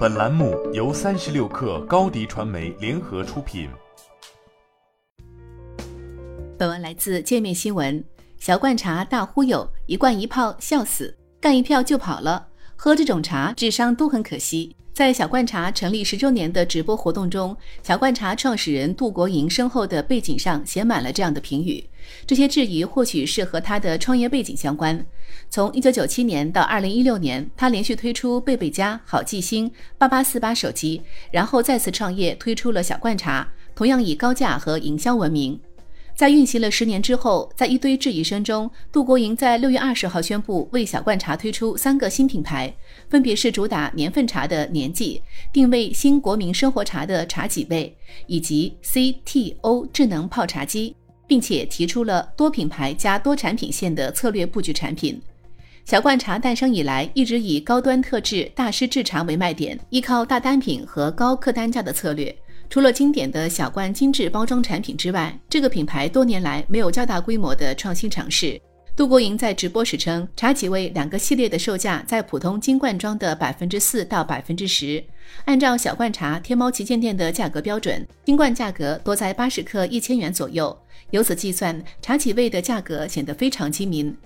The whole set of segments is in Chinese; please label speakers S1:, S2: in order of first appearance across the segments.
S1: 本栏目由三十六氪高低传媒联合出品。
S2: 本文来自界面新闻。小罐茶大忽悠，一罐一泡笑死，干一票就跑了。喝这种茶，智商都很可惜。在小罐茶成立十周年的直播活动中，小罐茶创始人杜国营身后的背景上写满了这样的评语。这些质疑或许是和他的创业背景相关。从一九九七年到二零一六年，他连续推出贝贝佳、好记星、八八四八手机，然后再次创业推出了小罐茶，同样以高价和营销闻名。在运行了十年之后，在一堆质疑声中，杜国营在六月二十号宣布为小罐茶推出三个新品牌，分别是主打年份茶的年纪，定位新国民生活茶的茶几味，以及 CTO 智能泡茶机，并且提出了多品牌加多产品线的策略布局产品。小罐茶诞生以来，一直以高端特质、大师制茶为卖点，依靠大单品和高客单价的策略。除了经典的小罐精致包装产品之外，这个品牌多年来没有较大规模的创新尝试。杜国营在直播时称，茶几味两个系列的售价在普通金罐装的百分之四到百分之十。按照小罐茶天猫旗舰店的价格标准，金罐价格多在八十克一千元左右。由此计算，茶几味的价格显得非常亲民。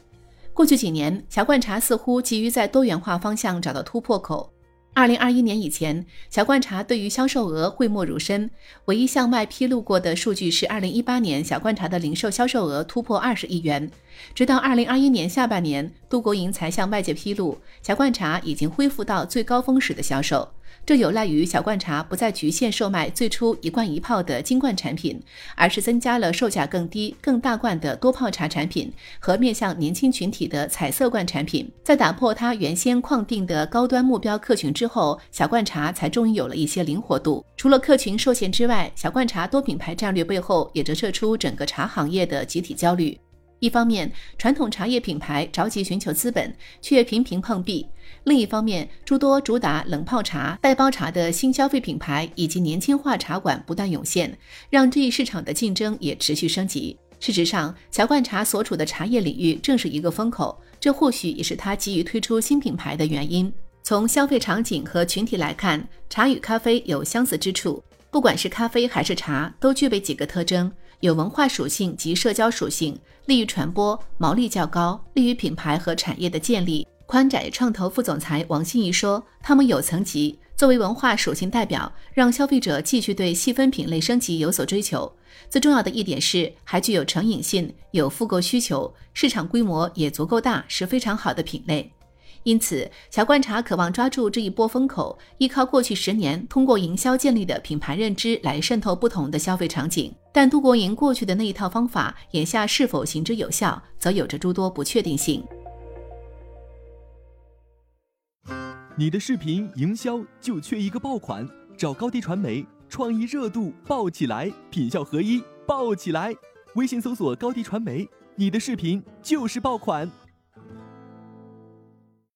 S2: 过去几年，小罐茶似乎急于在多元化方向找到突破口。二零二一年以前，小罐茶对于销售额讳莫如深。唯一向外披露过的数据是，二零一八年小罐茶的零售销售额突破二十亿元。直到二零二一年下半年，杜国营才向外界披露，小罐茶已经恢复到最高峰时的销售。这有赖于小罐茶不再局限售卖最初一罐一泡的金罐产品，而是增加了售价更低、更大罐的多泡茶产品和面向年轻群体的彩色罐产品。在打破它原先框定的高端目标客群之后，小罐茶才终于有了一些灵活度。除了客群受限之外，小罐茶多品牌战略背后也折射出整个茶行业的集体焦虑。一方面，传统茶叶品牌着急寻求资本，却频频碰壁；另一方面，诸多主打冷泡茶、袋包茶的新消费品牌以及年轻化茶馆不断涌现，让这一市场的竞争也持续升级。事实上，小罐茶所处的茶叶领域正是一个风口，这或许也是它急于推出新品牌的原因。从消费场景和群体来看，茶与咖啡有相似之处，不管是咖啡还是茶，都具备几个特征。有文化属性及社交属性，利于传播，毛利较高，利于品牌和产业的建立。宽窄创投副总裁王心怡说：“他们有层级，作为文化属性代表，让消费者继续对细分品类升级有所追求。最重要的一点是，还具有成瘾性，有复购需求，市场规模也足够大，是非常好的品类。”因此，小罐茶渴望抓住这一波风口，依靠过去十年通过营销建立的品牌认知来渗透不同的消费场景。但杜国营过去的那一套方法，眼下是否行之有效，则有着诸多不确定性。
S3: 你的视频营销就缺一个爆款，找高低传媒，创意热度爆起来，品效合一爆起来。微信搜索高低传媒，你的视频就是爆款。